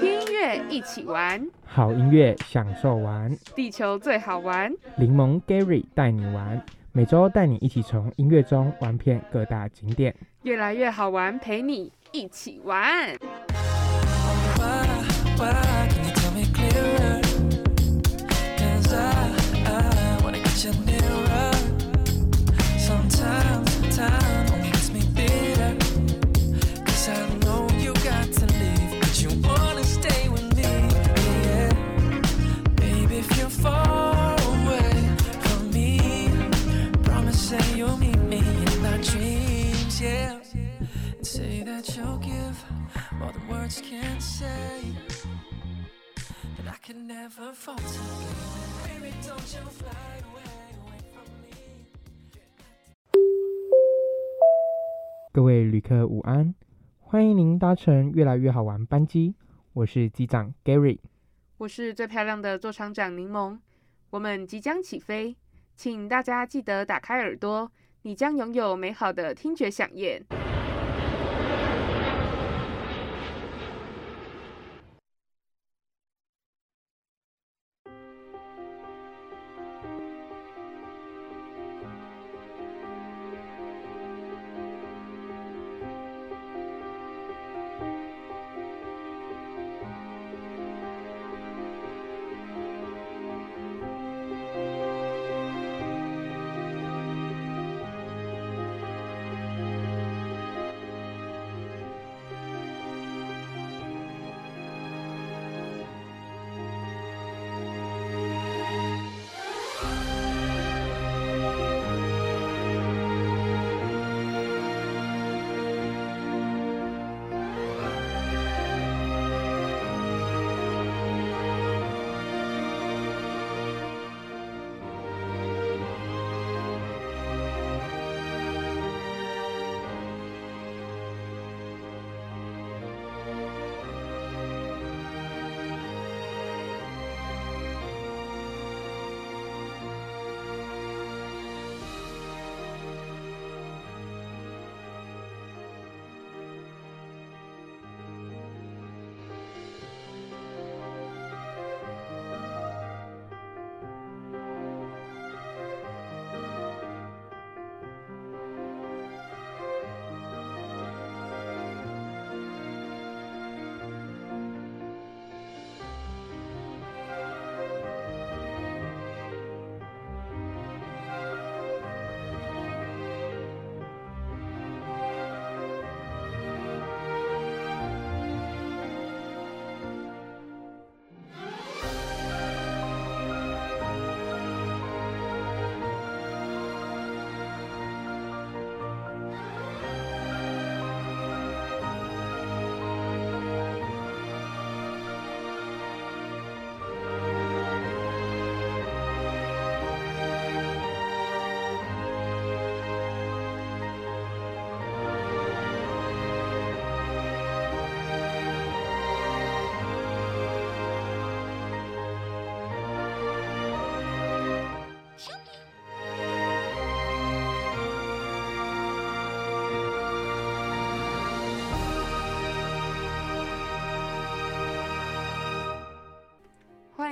听音乐一起玩，好音乐享受玩，地球最好玩。柠檬 Gary 带你玩，每周带你一起从音乐中玩遍各大景点，越来越好玩，陪你一起玩。各位旅客午安，欢迎您搭乘越来越好玩班机，我是机长 Gary，我是最漂亮的座舱长柠檬，我们即将起飞，请大家记得打开耳朵，你将拥有美好的听觉。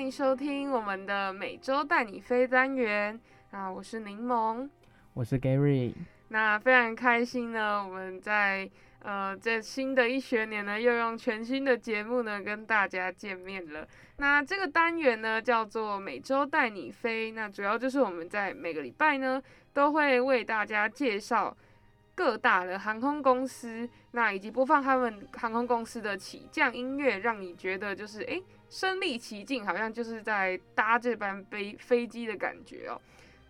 欢迎收听我们的每周带你飞单元啊！我是柠檬，我是 Gary。那非常开心呢，我们在呃这新的一学年呢，又用全新的节目呢跟大家见面了。那这个单元呢叫做每周带你飞，那主要就是我们在每个礼拜呢都会为大家介绍各大的航空公司，那以及播放他们航空公司的起降音乐，让你觉得就是诶。身临其境，好像就是在搭这班飞飞机的感觉哦。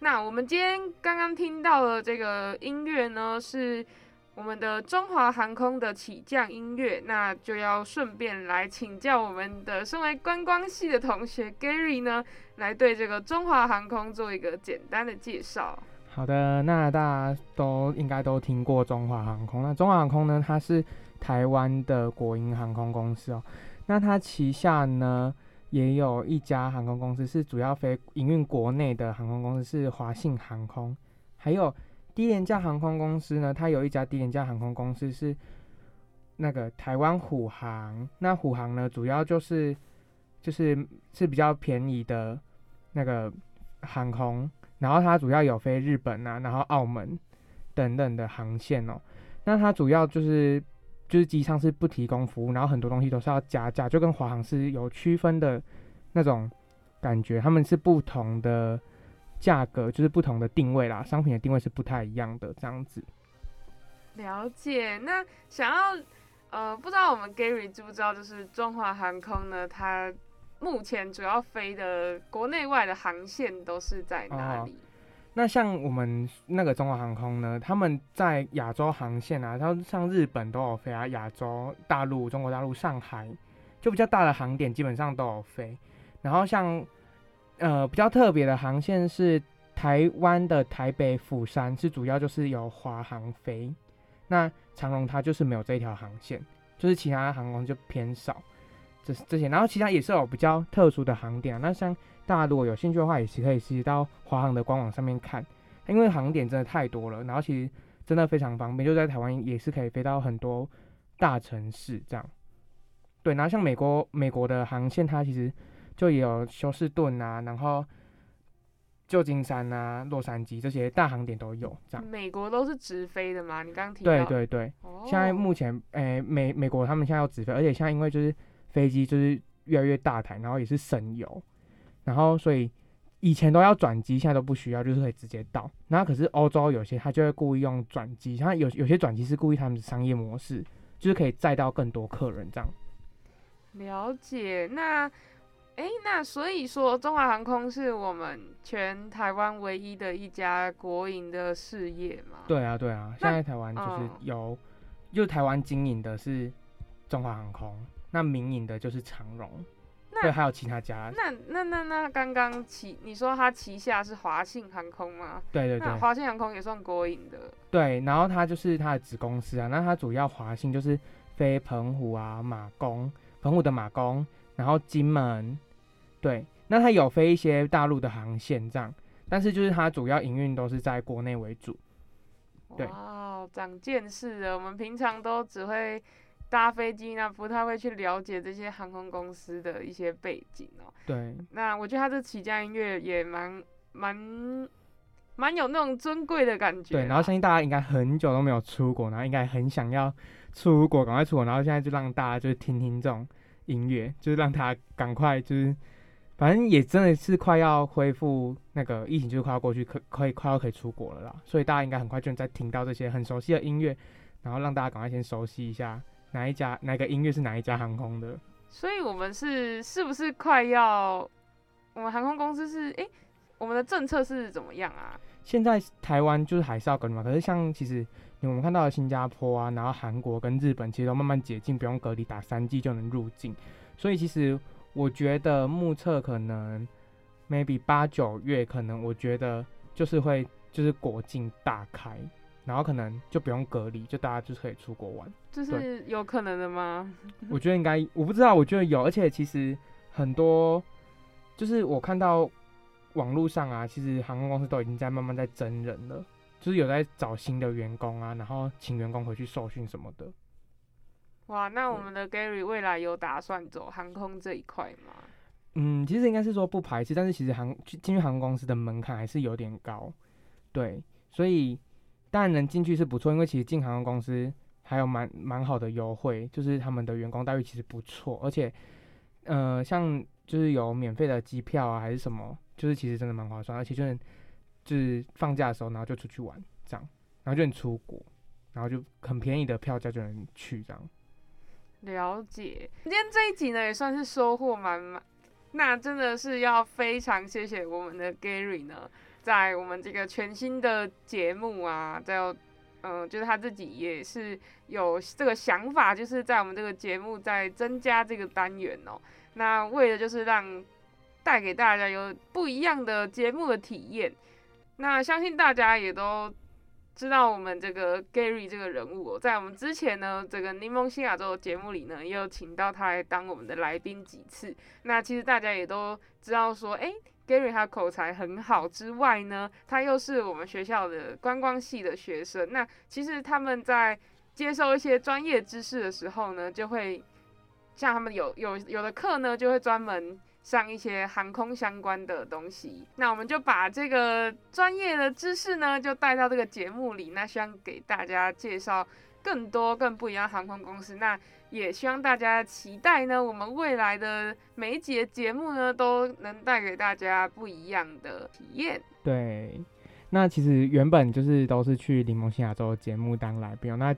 那我们今天刚刚听到的这个音乐呢，是我们的中华航空的起降音乐。那就要顺便来请教我们的身为观光系的同学 Gary 呢，来对这个中华航空做一个简单的介绍。好的，那大家都应该都听过中华航空。那中华航空呢，它是台湾的国营航空公司哦。那它旗下呢也有一家航空公司是主要飞营运国内的航空公司是华信航空，还有低廉价航空公司呢，它有一家低廉价航空公司是那个台湾虎航。那虎航呢，主要就是就是是比较便宜的那个航空，然后它主要有飞日本啊，然后澳门等等的航线哦。那它主要就是就是机上是不提供服务，然后很多东西都是要加价，就跟华航是有区分的那种感觉，他们是不同的价格，就是不同的定位啦，商品的定位是不太一样的这样子。了解，那想要呃，不知道我们 Gary 知不知道，就是中华航空呢，它目前主要飞的国内外的航线都是在哪里？那像我们那个中华航空呢，他们在亚洲航线啊，它像日本都有飞啊，亚洲大陆、中国大陆、上海就比较大的航点基本上都有飞。然后像呃比较特别的航线是台湾的台北釜山，是主要就是有华航飞。那长荣它就是没有这一条航线，就是其他航空就偏少，这这些，然后其他也是有比较特殊的航点。那像大家如果有兴趣的话，也是可以实到华航的官网上面看，因为航点真的太多了，然后其实真的非常方便，就在台湾也是可以飞到很多大城市这样。对，然后像美国美国的航线，它其实就也有休斯顿啊，然后。旧金山啊，洛杉矶这些大航点都有，这样。美国都是直飞的吗？你刚刚提到。对对对。哦。现在目前，诶，美美国他们现在要直飞，而且现在因为就是飞机就是越来越大台，然后也是省油，然后所以以前都要转机，现在都不需要，就是可以直接到。然后可是欧洲有些他就会故意用转机，像有有些转机是故意他们的商业模式，就是可以载到更多客人这样。了解，那。哎，那所以说，中华航空是我们全台湾唯一的一家国营的事业嘛？对啊，对啊，现在台湾就是有，就台湾经营的是中华航空，那民营的就是长荣，对，还有其他家。那那那那刚刚旗，你说它旗下是华信航空吗？对对对，华信航空也算国营的。对，然后它就是它的子公司啊，那它主要华信就是飞澎湖啊、马公、澎湖的马公。然后金门，对，那它有飞一些大陆的航线这样，但是就是它主要营运都是在国内为主。对，哇，长见识了。我们平常都只会搭飞机，呢不太会去了解这些航空公司的一些背景哦。对，那我觉得他这起家音乐也蛮蛮蛮有那种尊贵的感觉。对，然后相信大家应该很久都没有出国，然后应该很想要出国，赶快出国，然后现在就让大家就是听听这种。音乐就是让他赶快，就是反正也真的是快要恢复那个疫情，就是快要过去，可可以快要可以出国了啦。所以大家应该很快就能再听到这些很熟悉的音乐，然后让大家赶快先熟悉一下哪一家哪个音乐是哪一家航空的。所以我们是是不是快要？我们航空公司是哎，我们的政策是怎么样啊？现在台湾就是还是要隔离嘛，可是像其实。我们看到的新加坡啊，然后韩国跟日本其实都慢慢解禁，不用隔离，打三剂就能入境。所以其实我觉得目测可能 maybe 八九月可能我觉得就是会就是国境大开，然后可能就不用隔离，就大家就可以出国玩。这是有可能的吗？我觉得应该，我不知道，我觉得有，而且其实很多就是我看到网络上啊，其实航空公司都已经在慢慢在增人了。就是有在找新的员工啊，然后请员工回去受训什么的。哇，那我们的 Gary 未来有打算走航空这一块吗？嗯，其实应该是说不排斥，但是其实航进去航空公司的门槛还是有点高。对，所以当然能进去是不错，因为其实进航空公司还有蛮蛮好的优惠，就是他们的员工待遇其实不错，而且呃，像就是有免费的机票啊，还是什么，就是其实真的蛮划算，而且就是。就是放假的时候，然后就出去玩，这样，然后就能出国，然后就很便宜的票价就能去，这样。了解，今天这一集呢也算是收获满满，那真的是要非常谢谢我们的 Gary 呢，在我们这个全新的节目啊，在嗯，就是他自己也是有这个想法，就是在我们这个节目在增加这个单元哦，那为了就是让带给大家有不一样的节目的体验。那相信大家也都知道我们这个 Gary 这个人物，在我们之前呢，这个柠檬新亚洲节目里呢，也有请到他来当我们的来宾几次。那其实大家也都知道说，哎，Gary 他口才很好之外呢，他又是我们学校的观光系的学生。那其实他们在接受一些专业知识的时候呢，就会像他们有有有的课呢，就会专门上一些航空相关的东西。那我们就把这个专业的知识呢，就带到这个节目里。那希望给大家介绍更多更不一样航空公司。那也希望大家期待呢，我们未来的每一节节目呢，都能带给大家不一样的体验。对，那其实原本就是都是去柠檬新亚洲节目当来宾。那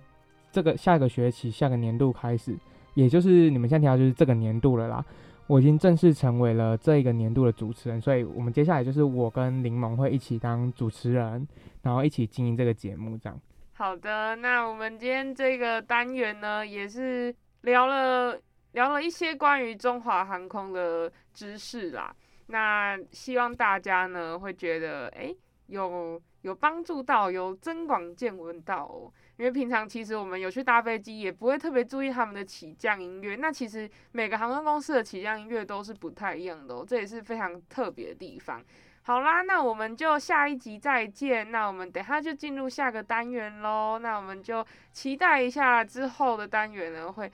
这个下个学期、下个年度开始，也就是你们现在提到就是这个年度了啦。我已经正式成为了这一个年度的主持人，所以我们接下来就是我跟柠檬会一起当主持人，然后一起经营这个节目，这样。好的，那我们今天这个单元呢，也是聊了聊了一些关于中华航空的知识啦。那希望大家呢会觉得，哎，有有帮助到，有增广见闻到哦。因为平常其实我们有去搭飞机，也不会特别注意他们的起降音乐。那其实每个航空公司的起降音乐都是不太一样的哦，这也是非常特别的地方。好啦，那我们就下一集再见。那我们等下就进入下个单元喽。那我们就期待一下之后的单元呢，会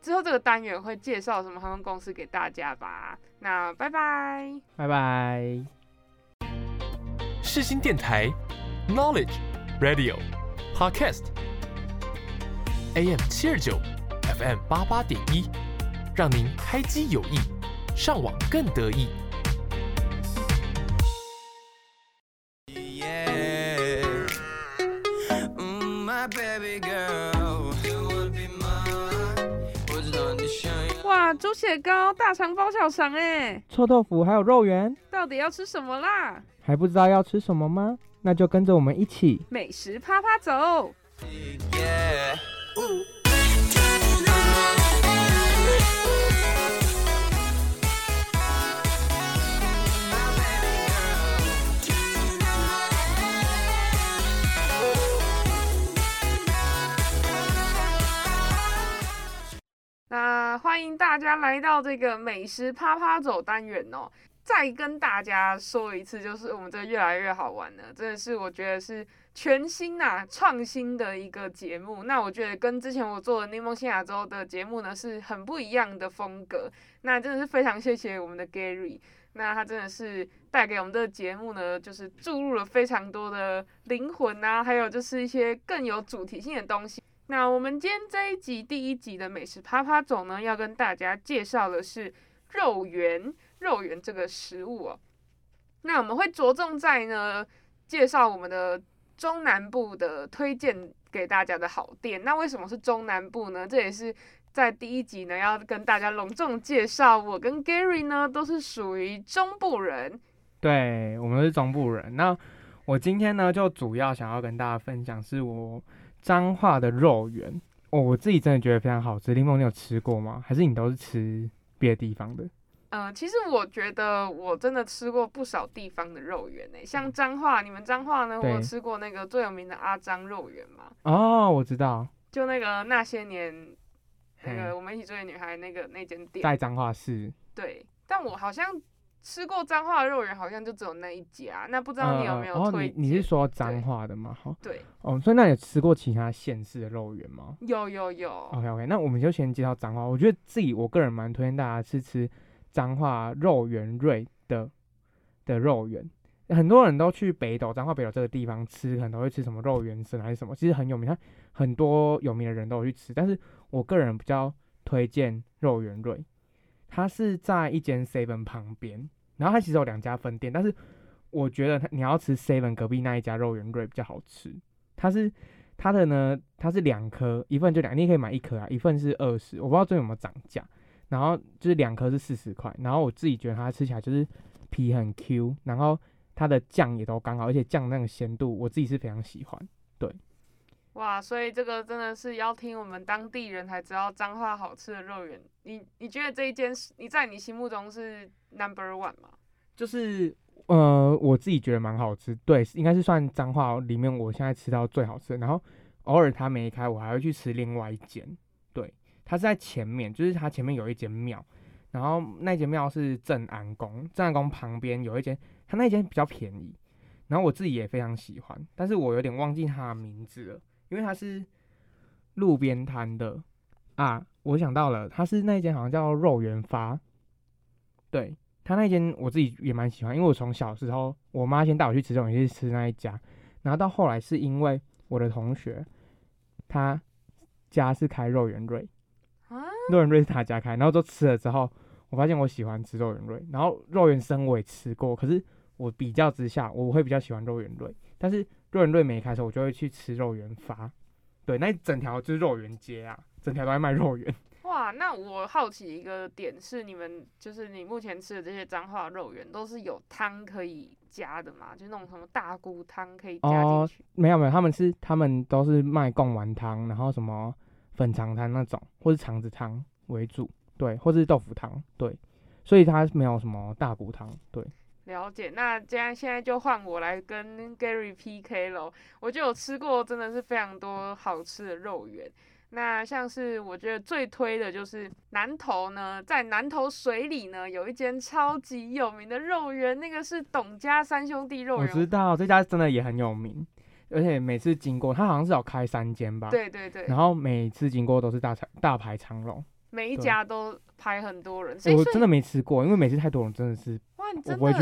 之后这个单元会介绍什么航空公司给大家吧。那拜拜，拜拜。世新电台，Knowledge Radio Podcast，AM 七二九，FM 八八点一，让您开机有益，上网更得意。哇，猪血糕，大肠包小肠哎，臭豆腐还有肉圆，到底要吃什么啦？还不知道要吃什么吗？那就跟着我们一起美食啪啪走。那欢迎大家来到这个美食啪啪走单元哦。再跟大家说一次，就是我们这越来越好玩了，真的是我觉得是全新呐、创新的一个节目。那我觉得跟之前我做的柠檬新亚洲的节目呢，是很不一样的风格。那真的是非常谢谢我们的 Gary，那他真的是带给我们这个节目呢，就是注入了非常多的灵魂啊，还有就是一些更有主题性的东西。那我们今天这一集第一集的美食啪啪走呢，要跟大家介绍的是肉圆。肉圆这个食物哦，那我们会着重在呢介绍我们的中南部的推荐给大家的好店。那为什么是中南部呢？这也是在第一集呢要跟大家隆重介绍。我跟 Gary 呢都是属于中部人，对我们是中部人。那我今天呢就主要想要跟大家分享是我彰化的肉圆哦，我自己真的觉得非常好吃。林梦，你有吃过吗？还是你都是吃别的地方的？嗯，其实我觉得我真的吃过不少地方的肉圆诶，像彰化，你们彰化呢，我吃过那个最有名的阿张肉圆嘛。哦，我知道，就那个那些年，那个我们一起追的女孩那个那间店，在彰化市。对，但我好像吃过脏话的肉圆，好像就只有那一家。那不知道你有没有推？你你是说脏话的吗？哈，对。哦，所以那你吃过其他县市的肉圆吗？有有有。OK OK，那我们就先介绍脏话。我觉得自己我个人蛮推荐大家去吃。脏话肉圆瑞的的肉圆，很多人都去北斗彰化北斗这个地方吃，可能会吃什么肉圆生还是什么，其实很有名，他很多有名的人都有去吃。但是我个人比较推荐肉圆瑞，它是在一间 seven 旁边，然后它其实有两家分店，但是我觉得它你要吃 seven 隔壁那一家肉圆瑞比较好吃。它是它的呢，它是两颗，一份就两，你可以买一颗啊，一份是二十，我不知道最近有没有涨价。然后就是两颗是四十块，然后我自己觉得它吃起来就是皮很 Q，然后它的酱也都刚好，而且酱那个咸度我自己是非常喜欢。对，哇，所以这个真的是要听我们当地人才知道彰化好吃的肉圆。你你觉得这一间是你在你心目中是 number one 吗？就是呃，我自己觉得蛮好吃，对，应该是算彰化里面我现在吃到最好吃的。然后偶尔它没开，我还会去吃另外一间。对它是在前面，就是它前面有一间庙，然后那间庙是镇安宫，镇安宫旁边有一间，它那间比较便宜，然后我自己也非常喜欢，但是我有点忘记它的名字了，因为它是路边摊的。啊，我想到了，它是那一间好像叫肉圆发，对，它那间我自己也蛮喜欢，因为我从小时候我妈先带我去吃这种，也是吃那一家，然后到后来是因为我的同学他家是开肉圆瑞，啊，肉圆瑞是他家开，然后都吃了之后，我发现我喜欢吃肉圆瑞，然后肉圆生我也吃过，可是我比较之下，我会比较喜欢肉圆瑞，但是肉圆瑞没开的时候，我就会去吃肉圆发，对，那一整条就是肉圆街啊，整条都在卖肉圆。哇，那我好奇一个点是，你们就是你目前吃的这些彰化肉圆，都是有汤可以加的吗？就那种什么大骨汤可以加进哦去？没有没有，他们是他们都是卖贡丸汤，然后什么粉肠汤那种，或是肠子汤为主，对，或是豆腐汤，对，所以它没有什么大骨汤，对。了解，那既然现在就换我来跟 Gary PK 咯。我就有吃过，真的是非常多好吃的肉圆。那像是我觉得最推的就是南投呢，在南投水里呢有一间超级有名的肉圆，那个是董家三兄弟肉圆我知。道这家真的也很有名，而且每次经过，它好像是有开三间吧，，对对对，然后每次经过都是大长大排长龙，每一家都排很多人，我真的没吃过，因为每次太多人真的是我真不会去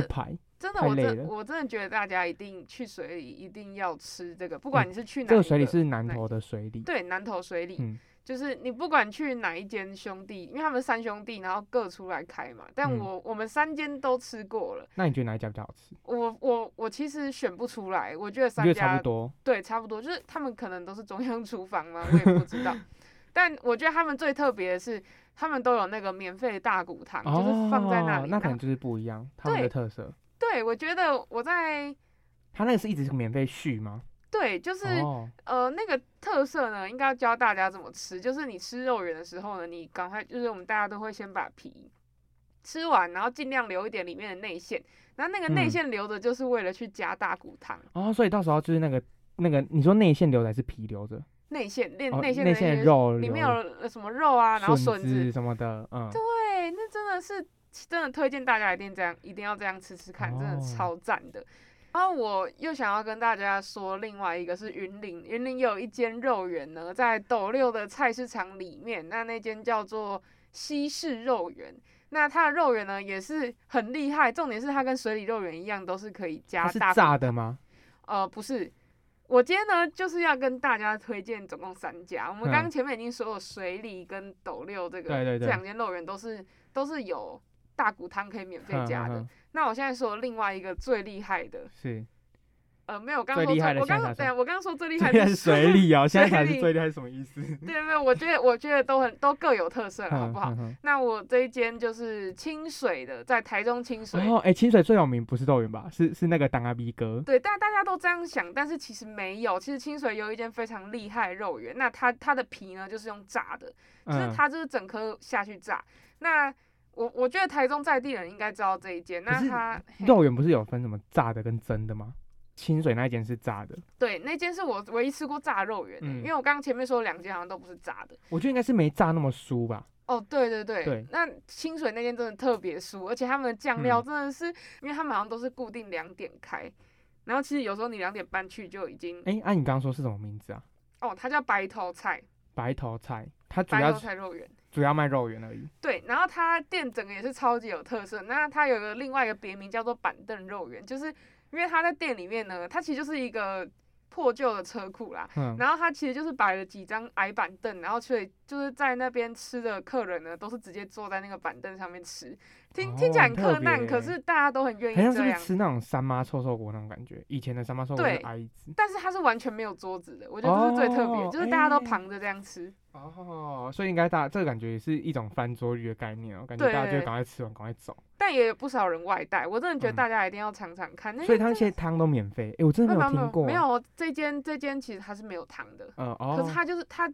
真的我真我真的觉得大家一定去水里一定要吃这个，不管嗯你是去哪这个水里是南哪一投的水里，对南投水里，嗯就是你不管去哪一间兄弟，因为他们三兄弟，然后各出来开嘛。但嗯我、我们三间都吃过了，那你觉得哪一家比较好吃？我我我其实选不出来，我觉得你觉得三家差不多？对差不多，就是他们可能都是中央厨房嘛，我也不知道。但我觉得他们最特别的是，他们都有那个免费的大骨汤，就是放在那里。那可能就是不一样，他们的特色。对，我觉得我在他那个是一直是免费续吗？对，就是、哦，呃，那个特色呢，应该要教大家怎么吃。就是你吃肉圆的时候呢，你赶快，就是我们大家都会先把皮吃完，然后尽量留一点里面的内馅。然后那个内嗯馅留着，就是为了去加大骨汤。哦，所以到时候就是那个那个，你说内馅留着还是皮留着？内馅，内哦内馅的那些内馅肉里面有呃什么肉啊，然后笋子子，什么的，嗯，对，那真的是真的推荐大家一定这样，一定要这样吃吃看，真的哦超赞的。然后我又想要跟大家说，另外一个是云林，云林有一间肉圆呢，在斗六的菜市场里面，那那间叫做西式肉圆。那它的肉圆呢也是很厉害，重点是它跟水里肉圆一样，都是可以加大炸的吗？呃，不是，我今天呢就是要跟大家推荐总共三家。我们刚刚嗯前面已经说了水里跟斗六这个这两间肉圆都是都是有大骨汤可以免费加的。那我现在说另外一个最厉害的，是呃，没有，我刚刚说最厉害的我刚对啊，我刚刚说最厉害的厉害是水里哦，现在才是最厉害是什么意思？对，没有，我觉得我觉得都很都各有特色了，好不好？那我这一间就是清水的，在台中清水。哼哦，哎，清水最有名不是豆圆吧？是是那个当阿 B 哥，对，但大家都这样想，但是其实没有。其实清水有一间非常厉害的肉圆，那它它的皮呢就是用炸的，就是嗯，它就是整颗下去炸。那我我觉得台中在地人应该知道这一间。那它肉圆不是有分什么炸的跟蒸的吗？清水那一间是炸的，对那间是我唯一吃过炸肉圆的，嗯因为我刚刚前面说两间好像都不是炸的。我觉得应该是没炸那么酥吧。哦，对对对，对那清水那间真的特别酥，而且他们的酱料嗯真的是，因为他们好像都是固定两点开，然后其实有时候你两点半去就已经，哎，啊，你刚刚说是什么名字啊？哦，它叫白头菜，白头菜，它主白要头菜肉圆。主要卖肉圆而已。对，然后它店整个也是超级有特色。那它有个另外一个别名叫做板凳肉圆，就是因为他在店里面呢，他其实就是一个破旧的车库啦。嗯，然后他其实就是摆了几张矮板凳，然后所以就是在那边吃的客人呢，都是直接坐在那个板凳上面吃。听听起来很哦很特困难，可是大家都很愿意这样。吃那种三妈臭臭锅那种感觉？以前的三妈臭锅是对矮椅子。但是它是完全没有桌子的，我觉得这是最特别，哦就是大家都哎旁着这样吃。哦，所以应该大这个感觉也是一种翻桌率的概念哦，感觉大家就会赶快吃完赶快走。但也有不少人外带，我真的觉得嗯大家一定要尝尝看。那所以他那间真的些汤都免费，诶，我真的没有听过。没有，这间这间其实它是没有汤的，嗯哦，可是它就是它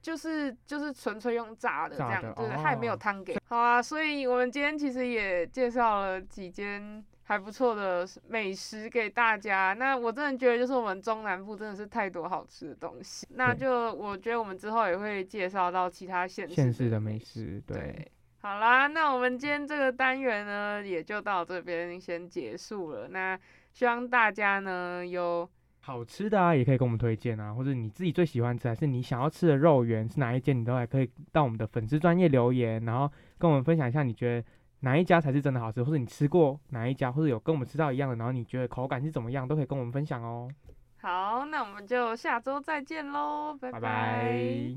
就是就是纯粹用炸的这样，炸的对对，它也没有哦汤给。好啊，所以我们今天其实也介绍了几间还不错的美食给大家。那我真的觉得就是我们中南部真的是太多好吃的东西，那就我觉得我们之后也会介绍到其他县市县市的美美食，对，对，好啦，那我们今天这个单元呢，也就到这边先结束了。那希望大家呢有好吃的啊，也可以跟我们推荐啊，或者你自己最喜欢吃还是你想要吃的肉圆是哪一间，你都还可以到我们的粉丝专业留言，然后跟我们分享一下你觉得哪一家才是真的好吃，或者你吃过哪一家，或者有跟我们吃到一样的，然后你觉得口感是怎么样，都可以跟我们分享哦。好，那我们就下周再见喽，拜拜拜。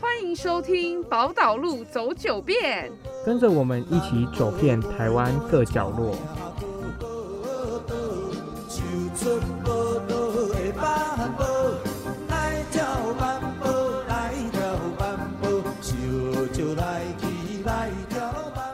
欢迎收听宝岛路走九遍。跟着我们一起走遍台湾各角落。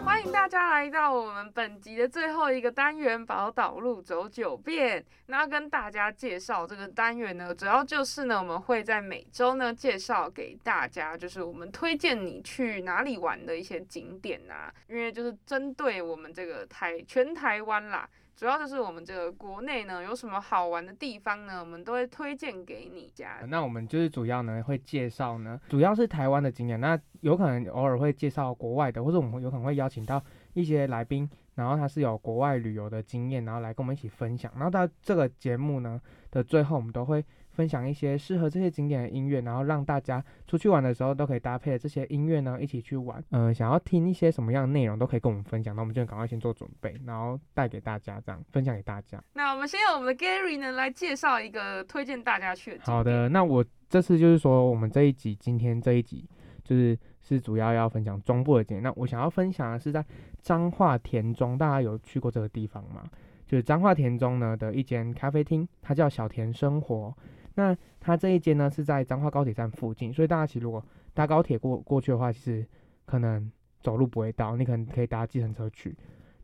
欢迎大家来到我们本集的最后一个单元——宝岛路走九遍。那跟大家介绍这个单元呢，主要就是呢，我们会在每周呢介绍给大家，就是我们推荐你去哪里玩的一些景点啊。因为就是针对我们这个台全台湾啦，主要就是我们这个国内呢有什么好玩的地方呢，我们都会推荐给你家。那我们就是主要呢会介绍呢，主要是台湾的景点，那有可能偶尔会介绍国外的，或者我们有可能会邀请到一些来宾，然后他是有国外旅游的经验，然后来跟我们一起分享。然后到这个节目呢的最后，我们都会分享一些适合这些景点的音乐，然后让大家出去玩的时候都可以搭配这些音乐呢一起去玩。呃，想要听一些什么样的内容都可以跟我们分享，那我们就赶快先做准备，然后带给大家这样分享给大家。那我们先由我们的 Gary 呢来介绍一个推荐大家去。好的，那我这次就是说，我们这一集今天这一集就是是主要要分享中部的景点。那我想要分享的是在彰化田中，大家有去过这个地方吗？就是彰化田中呢的一间咖啡厅，它叫小田生活。那它这一间呢是在彰化高铁站附近，所以大家其实如果搭高铁过过去的话，其实可能走路不会到，你可能可以搭计程车去。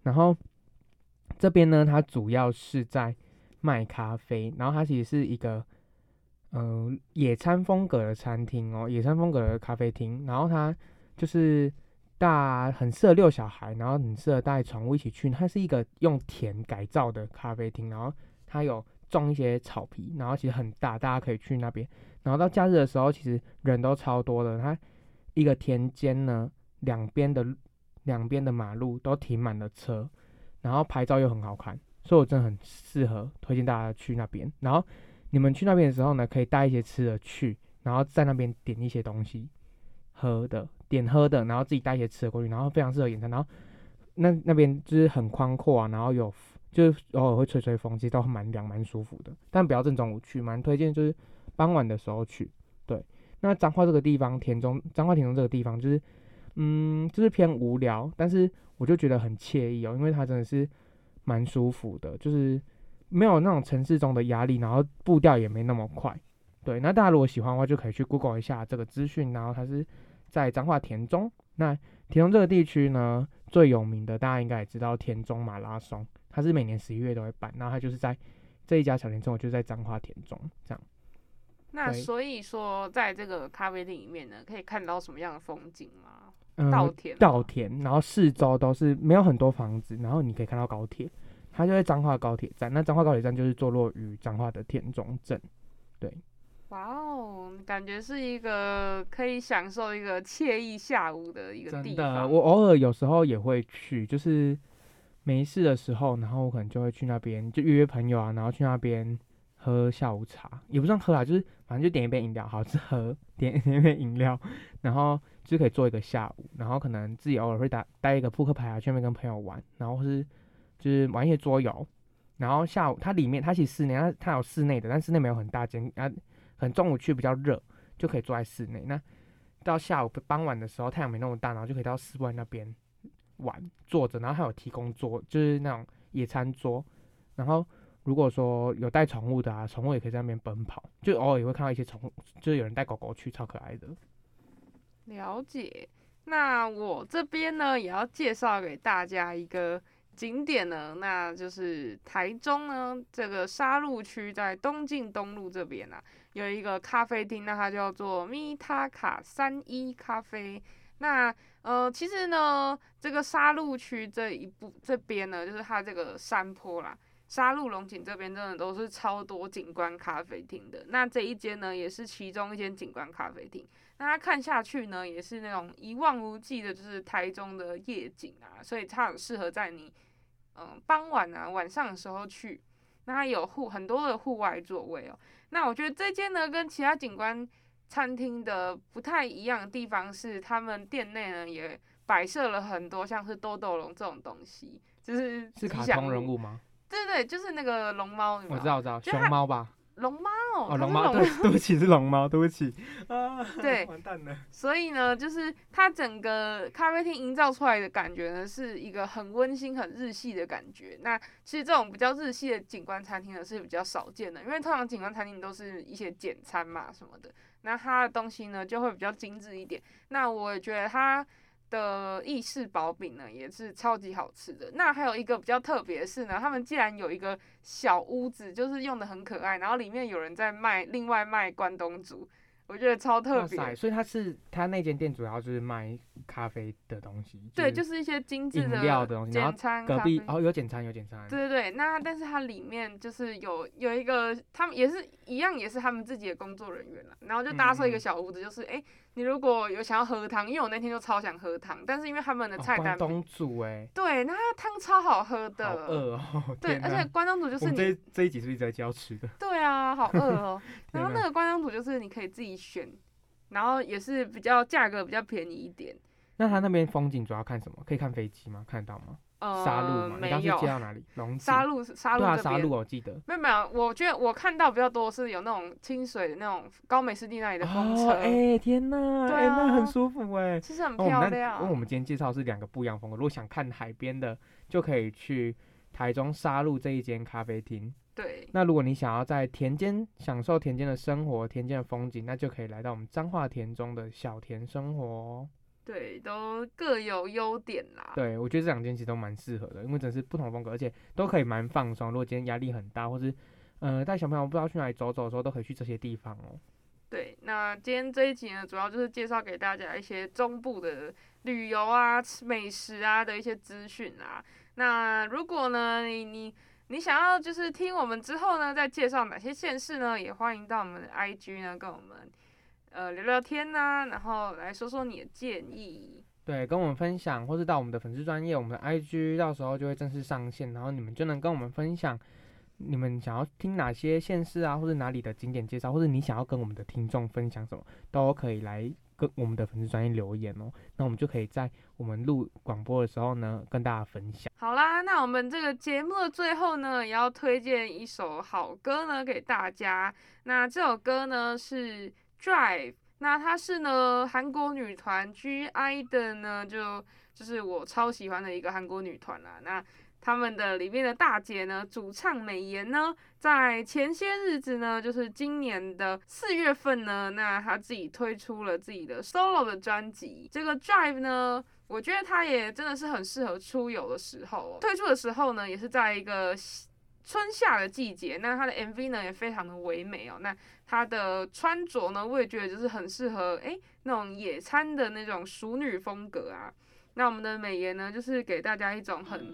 然后这边呢，它主要是在卖咖啡，然后它其实是一个嗯、野餐风格的餐厅哦，野餐风格的咖啡厅。然后它就是大很适合遛小孩，然后很适合带宠物一起去。它是一个用田改造的咖啡厅，然后它有种一些草皮，然后其实很大，大家可以去那边。然后到假日的时候，其实人都超多的。它一个田间呢，两边的两边的马路都停满了车，然后拍照又很好看，所以我真的很适合推荐大家去那边。然后你们去那边的时候呢，可以带一些吃的去，然后在那边点一些东西喝的，点喝的，然后自己带一些吃的过去，然后非常适合野餐。然后那那边就是很宽阔啊，然后有就是偶尔会吹吹风，其实都蛮凉蛮舒服的。但不要正中午去，蛮推荐就是傍晚的时候去。对，那彰化这个地方，田中彰化田中这个地方就是。嗯，就是偏无聊，但是我就觉得很惬意哦，因为它真的是蛮舒服的，就是没有那种城市中的压力，然后步调也没那么快。对，那大家如果喜欢的话，就可以去 Google 一下这个资讯，然后它是在彰化田中。那田中这个地区呢，最有名的大家应该也知道田中马拉松，它是每年十一月都会办，然后它就是在这一家小田中，就在彰化田中这样。那所以说，在这个咖啡厅里面呢，可以看到什么样的风景吗？嗯，稻田吗，稻田，然后四周都是没有很多房子，然后你可以看到高铁，它就在彰化高铁站。那彰化高铁站就是坐落于彰化的田中镇。对，哇哦，感觉是一个可以享受一个惬意下午的一个地真的，方。我偶尔有时候也会去，就是没事的时候，然后我可能就会去那边，就约约朋友啊，然后去那边喝下午茶，也不算喝啊，就是反正就点一杯饮料，好吃喝，点 点一杯饮料，然后就可以做一个下午，然后可能自己偶尔会打带一个扑克牌啊，去那边跟朋友玩，然后是就是玩一些桌游，然后下午它里面它其实室内它它有室内的，但室内没有很大间，啊，可能中午去比较热，就可以坐在室内。那到下午傍晚的时候，太阳没那么大，然后就可以到室外那边玩，坐着，然后还有提供桌，就是那种野餐桌。然后如果说有带宠物的啊，宠物也可以在那边奔跑，就偶尔也会看到一些宠物，就是有人带狗狗去，超可爱的。了解。那我这边呢，也要介绍给大家一个景点呢，那就是台中呢这个沙鹿区在东进东路这边啊，有一个咖啡厅，那它叫做米塔卡三一咖啡。那呃，其实呢，这个沙鹿区这一部这边呢，就是它这个山坡啦，沙鹿龙井这边真的都是超多景观咖啡厅的。那这一间呢，也是其中一间景观咖啡厅。那它看下去呢，也是那种一望无际的，就是台中的夜景啊，所以它很适合在你嗯傍晚啊晚上的时候去。那它有户很多的户外座位哦。那我觉得这间呢，跟其他景观餐厅的不太一样的地方是，他们店内呢也摆设了很多像是豆豆龙这种东西，就是是卡通人物吗？对对，就是那个龙猫，我知道，我知道，熊猫吧？龙猫哦，龙猫，对，对不起，是龙猫，对不起。啊，对完蛋了。所以呢，就是它整个咖啡厅营造出来的感觉呢，是一个很温馨、很日系的感觉。那其实这种比较日系的景观餐厅呢，是比较少见的，因为通常景观餐厅都是一些简餐嘛什么的，那它的东西呢就会比较精致一点。那我也觉得它的意式薄饼呢，也是超级好吃的。那还有一个比较特别的是呢，他们既然有一个小屋子，就是用的很可爱，然后里面有人在卖，另外卖关东煮，我觉得超特别。所以他是他那间店主要就是卖咖啡的东西，对，就是是一些精致饮料的东西然后简餐隔壁哦有简餐有简餐，对对对，那但是它里面就是有有一个，他们也是一样，也是他们自己的工作人员啦，然后就搭设一个小屋子，就是哎、诶你如果有想要喝汤，因为我那天就超想喝汤，但是因为他们的哦菜单东煮哎，对，那它汤超好喝的，好饿哦，对，而且关东煮就是你这一这一集是不是一直在教吃的？对啊，好饿哦。然后那个观光组就是你可以自己选，然后也是比较价格比较便宜一点。那他那边风景主要看什么？可以看飞机吗？看得到吗？呃，沙鹿吗？你没刚是到哪里？龙沙鹿是沙鹿对啊，这边。沙鹿我记得。没有没有，我觉得我看到比较多是有那种清水的那种高美湿地那里的风车，哦，哎、天呐，对哎、那很啊舒服哎、其实很漂亮。因为我们今天介绍是两个不一样风格，如果想看海边的，就可以去台中沙鹿这一间咖啡厅。对那如果你想要在田间享受田间的生活、田间的风景，那就可以来到我们彰化田中的小田生活哦。对，都各有优点啦。对，我觉得这两间其实都蛮适合的，因为真是不同风格，而且都可以蛮放松。如果今天压力很大，或是呃带小朋友不知道去哪里走走的时候，都可以去这些地方哦。对，那今天这一集呢，主要就是介绍给大家一些中部的旅游啊、吃美食啊的一些资讯啊。那如果呢，你你你想要就是听我们之后呢，再介绍哪些县市呢，也欢迎到我们的 IG 呢跟我们呃聊聊天呐、然后来说说你的建议。对，跟我们分享，或是到我们的粉丝专业，我们的 IG，到时候就会正式上线，然后你们就能跟我们分享你们想要听哪些县市啊，或者哪里的景点介绍，或者你想要跟我们的听众分享什么，都可以来跟我们的粉丝专业留言哦。那我们就可以在我们录广播的时候呢，跟大家分享。好啦，那我们这个节目的最后呢，也要推荐一首好歌呢给大家。那这首歌呢是 Drive，那它是呢韩国女团 G.I 的呢，就就是我超喜欢的一个韩国女团啦。那他们的里面的大姐呢，主唱美妍呢，在前些日子呢，就是今年的四月份呢，那她自己推出了自己的 solo 的专辑。这个 Drive 呢，我觉得它也真的是很适合出游的时候、哦。推出的时候呢，也是在一个春夏的季节。那它的 MV 呢也非常的唯美哦。那它的穿着呢，我也觉得就是很适合诶那种野餐的那种淑女风格啊。那我们的美颜呢，就是给大家一种很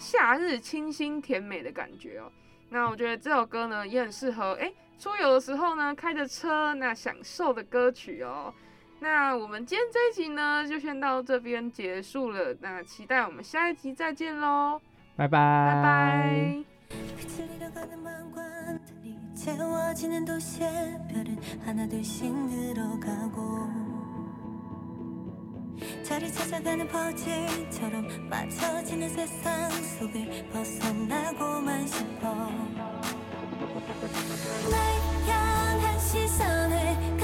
夏日清新甜美的感觉哦。那我觉得这首歌呢也很适合诶出游的时候呢开着车那享受的歌曲哦。那我们今天这一集呢就先到这边结束了，那期待我们下一集再见喽，拜拜，拜拜。 빛을 잃어가는 마음과들이 채워지는 도시의 별은 하나둘씩 늘어가고 자리 찾아가는 퍼즐처럼 맞춰지는 세상 속을 벗어나고만 싶어. 날 향한 시선을